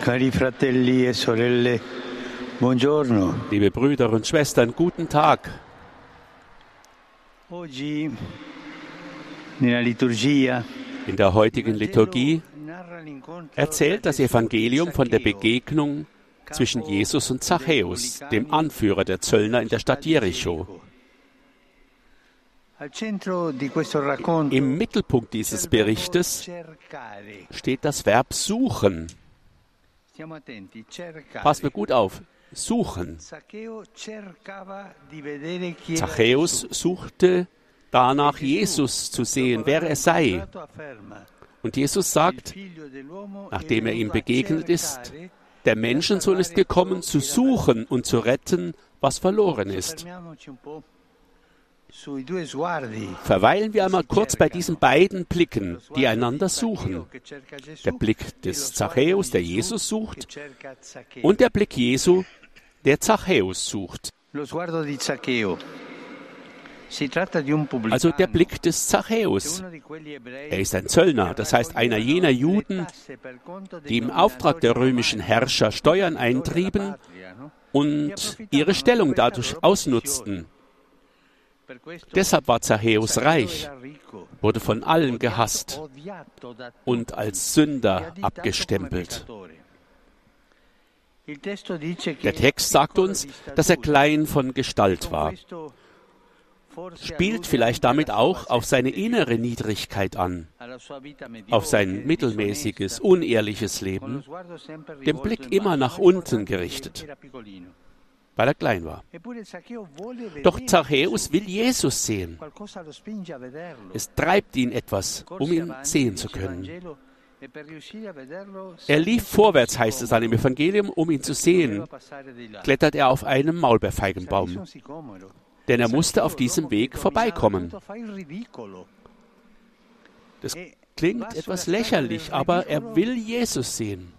Cari fratelli e sorelle, buongiorno. Liebe Brüder und Schwestern, guten Tag. Oggi nella liturgia In der heutigen Liturgie erzählt das Evangelium von der Begegnung zwischen Jesus und Zachäus, dem Anführer der Zöllner in der Stadt Jericho. Im Mittelpunkt dieses Berichtes steht das Verb suchen. Pass mir gut auf. Suchen. Zachäus suchte danach, Jesus zu sehen, wer er sei. Und Jesus sagt, nachdem er ihm begegnet ist, der Menschensohn ist gekommen, zu suchen und zu retten, was verloren ist. Verweilen wir einmal kurz bei diesen beiden Blicken, die einander suchen. Der Blick des Zachäus, der Jesus sucht, und der Blick Jesu, der Zachäus sucht. Also der Blick des Zachäus. Er ist ein Zöllner, das heißt einer jener Juden, die im Auftrag der römischen Herrscher Steuern eintrieben und ihre Stellung dadurch ausnutzten. Deshalb war Zachäus reich, wurde von allen gehasst und als Sünder abgestempelt. Der Text sagt uns, dass er klein von Gestalt war. Spielt vielleicht damit auch auf seine innere Niedrigkeit an, auf sein mittelmäßiges, unehrliches Leben, den Blick immer nach unten gerichtet weil er klein war. Doch Zachäus will Jesus sehen. Es treibt ihn etwas, um ihn sehen zu können. Er lief vorwärts, heißt es dann im Evangelium, um ihn zu sehen, klettert er auf einem Maulbeerfeigenbaum, denn er musste auf diesem Weg vorbeikommen. Das klingt etwas lächerlich, aber er will Jesus sehen.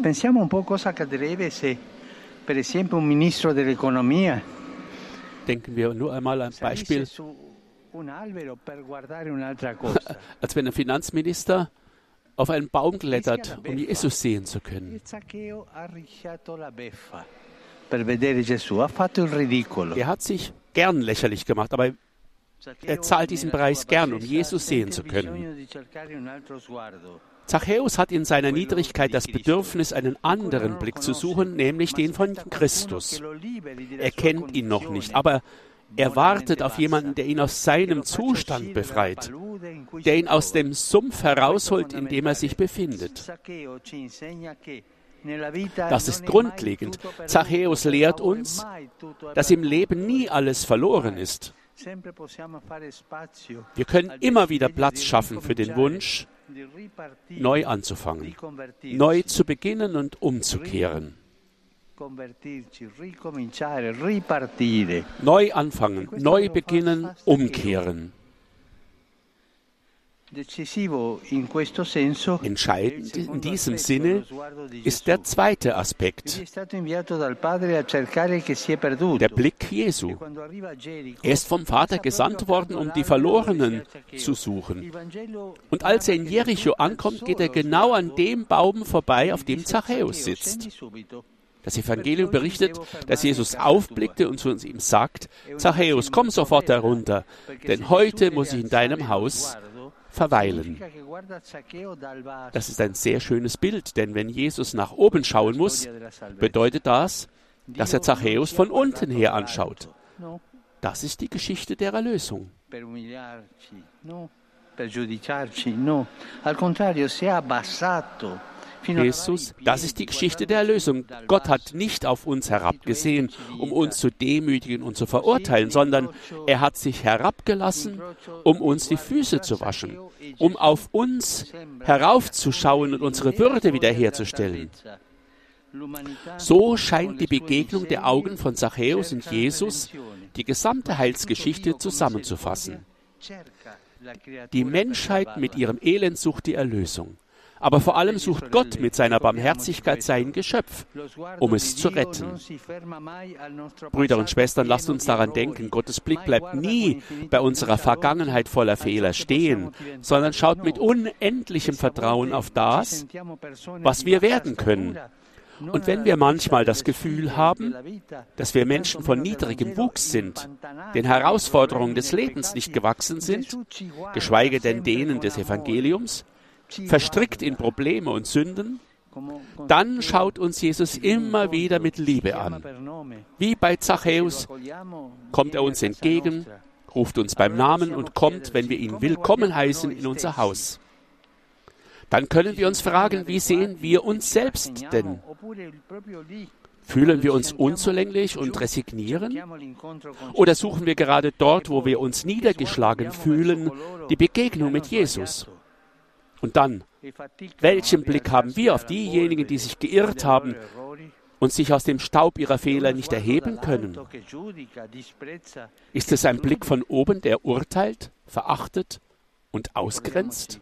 Pensiamo un po' cosa accadrebbe se, per esempio, un ministro dell'economia Denken wir nur einmal ein Beispiel, als wenn ein Finanzminister auf einen Baum klettert, um Jesus sehen zu können. Er hat sich gern lächerlich gemacht, aber er zahlt diesen Preis gern, um Jesus sehen zu können. Zachäus hat in seiner Niedrigkeit das Bedürfnis, einen anderen Blick zu suchen, nämlich den von Christus. Er kennt ihn noch nicht, aber er wartet auf jemanden, der ihn aus seinem Zustand befreit, der ihn aus dem Sumpf herausholt, in dem er sich befindet. Das ist grundlegend. Zachäus lehrt uns, dass im Leben nie alles verloren ist. Wir können immer wieder Platz schaffen für den Wunsch, neu anzufangen, neu zu beginnen und umzukehren. Neu anfangen, neu beginnen, umkehren. Entscheidend in diesem Sinne ist der zweite Aspekt, der Blick Jesu. Er ist vom Vater gesandt worden, um die Verlorenen zu suchen. Und als er in Jericho ankommt, geht er genau an dem Baum vorbei, auf dem Zachäus sitzt. Das Evangelium berichtet, dass Jesus aufblickte und zu ihm sagt, Zachäus, komm sofort herunter, denn heute muss ich in deinem Haus verweilen. Das ist ein sehr schönes Bild, denn wenn Jesus nach oben schauen muss, bedeutet das, dass er Zachäus von unten her anschaut. Das ist die Geschichte der Erlösung. Jesus, das ist die Geschichte der Erlösung. Gott hat nicht auf uns herabgesehen, um uns zu demütigen und zu verurteilen, sondern er hat sich herabgelassen, um uns die Füße zu waschen, um auf uns heraufzuschauen und unsere Würde wiederherzustellen. So scheint die Begegnung der Augen von Zachäus und Jesus die gesamte Heilsgeschichte zusammenzufassen. Die Menschheit mit ihrem Elend sucht die Erlösung. Aber vor allem sucht Gott mit seiner Barmherzigkeit sein Geschöpf, um es zu retten. Brüder und Schwestern, lasst uns daran denken, Gottes Blick bleibt nie bei unserer Vergangenheit voller Fehler stehen, sondern schaut mit unendlichem Vertrauen auf das, was wir werden können. und wenn wir manchmal das Gefühl haben, dass wir Menschen von niedrigem Wuchs sind, den Herausforderungen des Lebens nicht gewachsen sind, geschweige denn denen des Evangeliums, verstrickt in Probleme und Sünden, dann schaut uns Jesus immer wieder mit Liebe an. Wie bei Zachäus kommt er uns entgegen, ruft uns beim Namen und kommt, wenn wir ihn willkommen heißen, in unser Haus. Dann können wir uns fragen, wie sehen wir uns selbst denn? Fühlen wir uns unzulänglich und resignieren? Oder suchen wir gerade dort, wo wir uns niedergeschlagen fühlen, die Begegnung mit Jesus? Und dann, welchen Blick haben wir auf diejenigen, die sich geirrt haben und sich aus dem Staub ihrer Fehler nicht erheben können? Ist es ein Blick von oben, der urteilt, verachtet und ausgrenzt?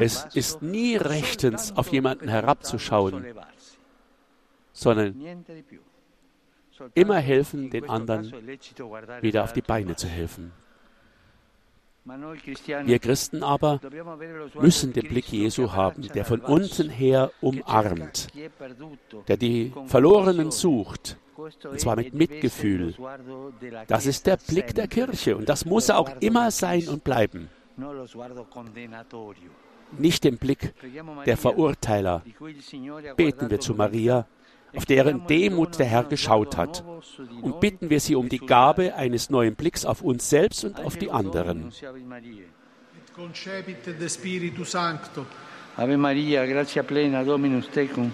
Es ist nie rechtens, auf jemanden herabzuschauen, sondern immer helfen, den anderen wieder auf die Beine zu helfen. Wir Christen aber müssen den Blick Jesu haben, der von unten her umarmt, der die Verlorenen sucht, und zwar mit Mitgefühl. Das ist der Blick der Kirche und das muss er auch immer sein und bleiben. Nicht den Blick der Verurteiler. Beten wir zu Maria, auf deren Demut der Herr geschaut hat, und bitten wir sie um die Gabe eines neuen Blicks auf uns selbst und auf die anderen. Ave Maria, gratia plena, Dominus tecum,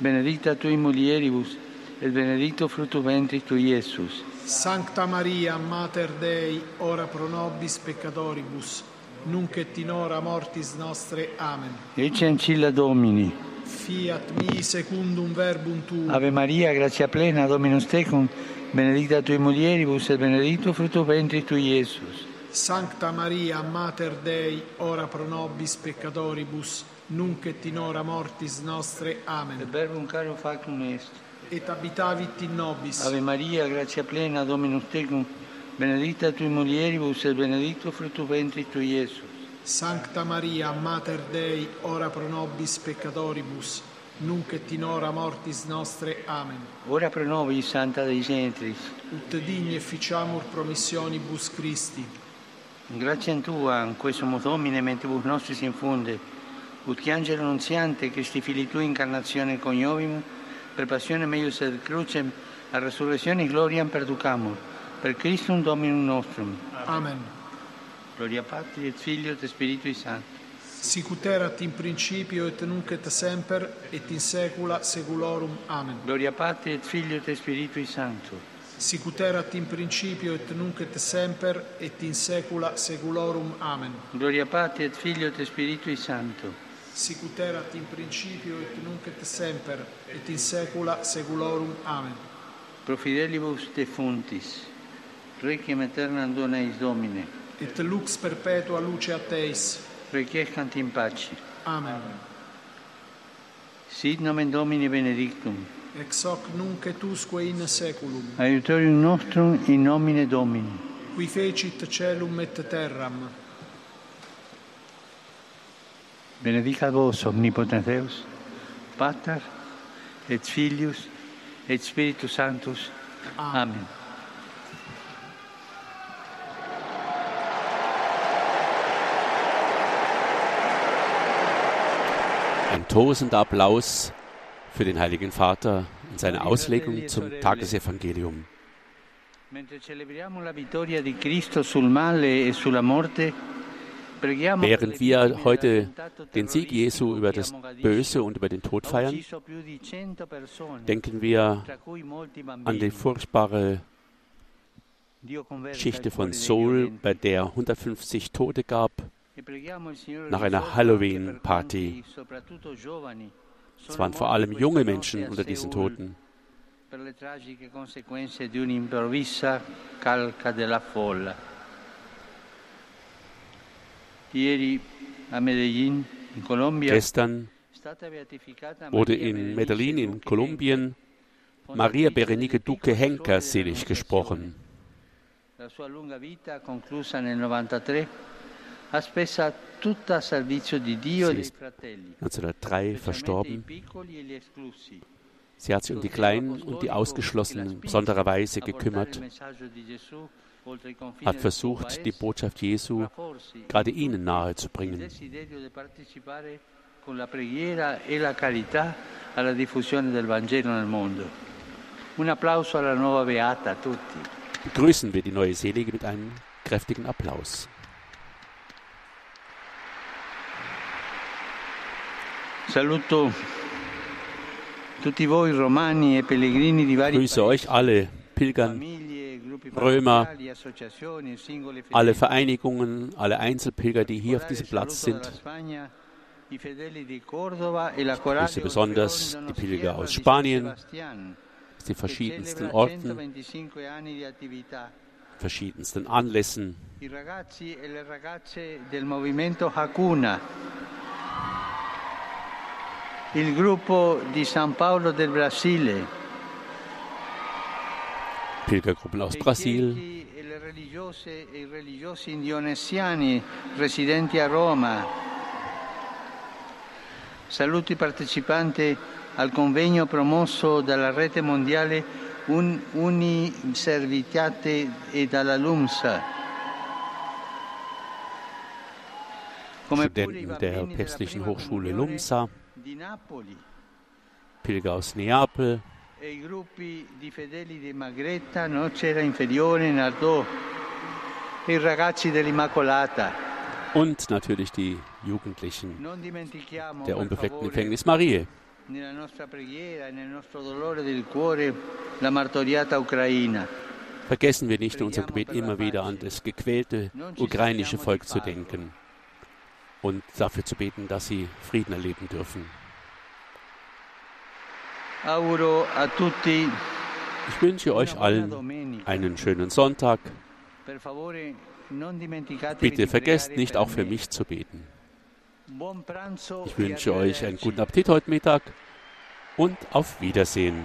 benedicta tui mulieribus, et benedicto fructus ventris tui, Iesus. Sancta Maria, Mater Dei, ora pro nobis peccatoribus, nunc et in hora mortis nostre. Amen. Ecce ancilla Domini. Fiat mi secundum verbum tuum. Ave Maria, gratia plena, Dominus tecum, benedicta tui mulieribus, et benedicto fructus ventris tui, Iesus. Sancta Maria, Mater Dei, ora pro nobis peccatoribus, nunc et in hora mortis nostre. Amen. Et verbum caro factum est et habitavit in nobis. Ave Maria, gratia plena, Dominus tecum, benedicta tui mulieribus et benedictus fructus ventris tui, Iesus. Sancta Maria, Mater Dei, ora pro nobis peccatoribus, nunc et in hora mortis nostre. Amen. Ora pro nobis, Santa Dei Gentris. Ut digni efficiamur promissionibus Christi. Grazie a Tua, in questo Domine, mentibus nostris infunde, ut che angelo annunziante, Christi fili Tui incarnazione coniovimum, per passione meius et crucem, a resurrezione gloriam perducamur, per Christum Dominum nostrum. Amen. Gloria Patri et Filio et Spiritui Sancti. Sicut erat in principio et nunc et semper et in saecula saeculorum. Amen. Gloria Patri et Filio et Spiritui Sancto. Sicut erat in principio et nunc et semper et in saecula saeculorum. Amen. Gloria Patri et Filio et Spiritui Sancto sicut erat in principio et nunc et semper et in saecula saeculorum. Amen. Pro fidelibus defuntis, Requiem aeternam dona eis Domine. Et lux perpetua luce a Teis. Requiescant in pace. Amen. Sit nomen Domini benedictum. Ex hoc nunc et usque in saeculum. Aiutorium nostrum in nomine Domini. Qui fecit celum et terram. Benedicat vos, omnipotens Deus, Pater, et Filius, et Spiritus Sanctus. Amen. Amen. Ein tosender Applaus für den Heiligen Vater in seiner Auslegung zum Tagesevangelium. E Während wir heute den Sieg Jesu über das Böse und über den Tod feiern, denken wir an die furchtbare Geschichte von Seoul, bei der 150 Tote gab nach einer Halloween-Party. Es waren vor allem junge Menschen unter diesen Toten. Gestern wurde in Medellin in Kolumbien Maria Berenice Duque Henker selig gesprochen. La sua lunga vita, conclusa nel 93, ha spesa tutta a servizio di Dio e dei fratelli. 1903 verstorben. Sie hat sich um die Kleinen und die Ausgeschlossenen in besonderer Weise gekümmert, hat versucht, die Botschaft Jesu gerade ihnen nahe zu bringen. con la preghiera e. Begrüßen wir die neue Selige mit einem kräftigen Applaus. Grüße euch alle Pilgern, Römer, alle Vereinigungen, alle Einzelpilger, die hier auf diesem Platz sind. Ich grüße besonders die Pilger aus Spanien, aus den verschiedensten Orten, verschiedensten Anlässen. Il gruppo di San Paolo del Brasile, Pilgergruppen aus Brasil, le religiose e i religiosi indonesiani residenti a Roma. Saluto i partecipanti al convegno promosso dalla rete mondiale Un- Uniservitate e dalla LUMSA. Studenten der Päpstlichen Hochschule Lumsa, Pilger aus Neapel, e und natürlich die Jugendlichen der unbefleckten favore, Empfängnis Marie. Vergessen wir nicht in unserem Gebet immer wieder an das gequälte ukrainische Volk zu denken und dafür zu beten, dass sie Frieden erleben dürfen. Ich wünsche euch allen einen schönen Sonntag. Bitte vergesst nicht auch für mich zu beten. Ich e wünsche euch einen guten Appetit heute Mittag und auf Wiedersehen.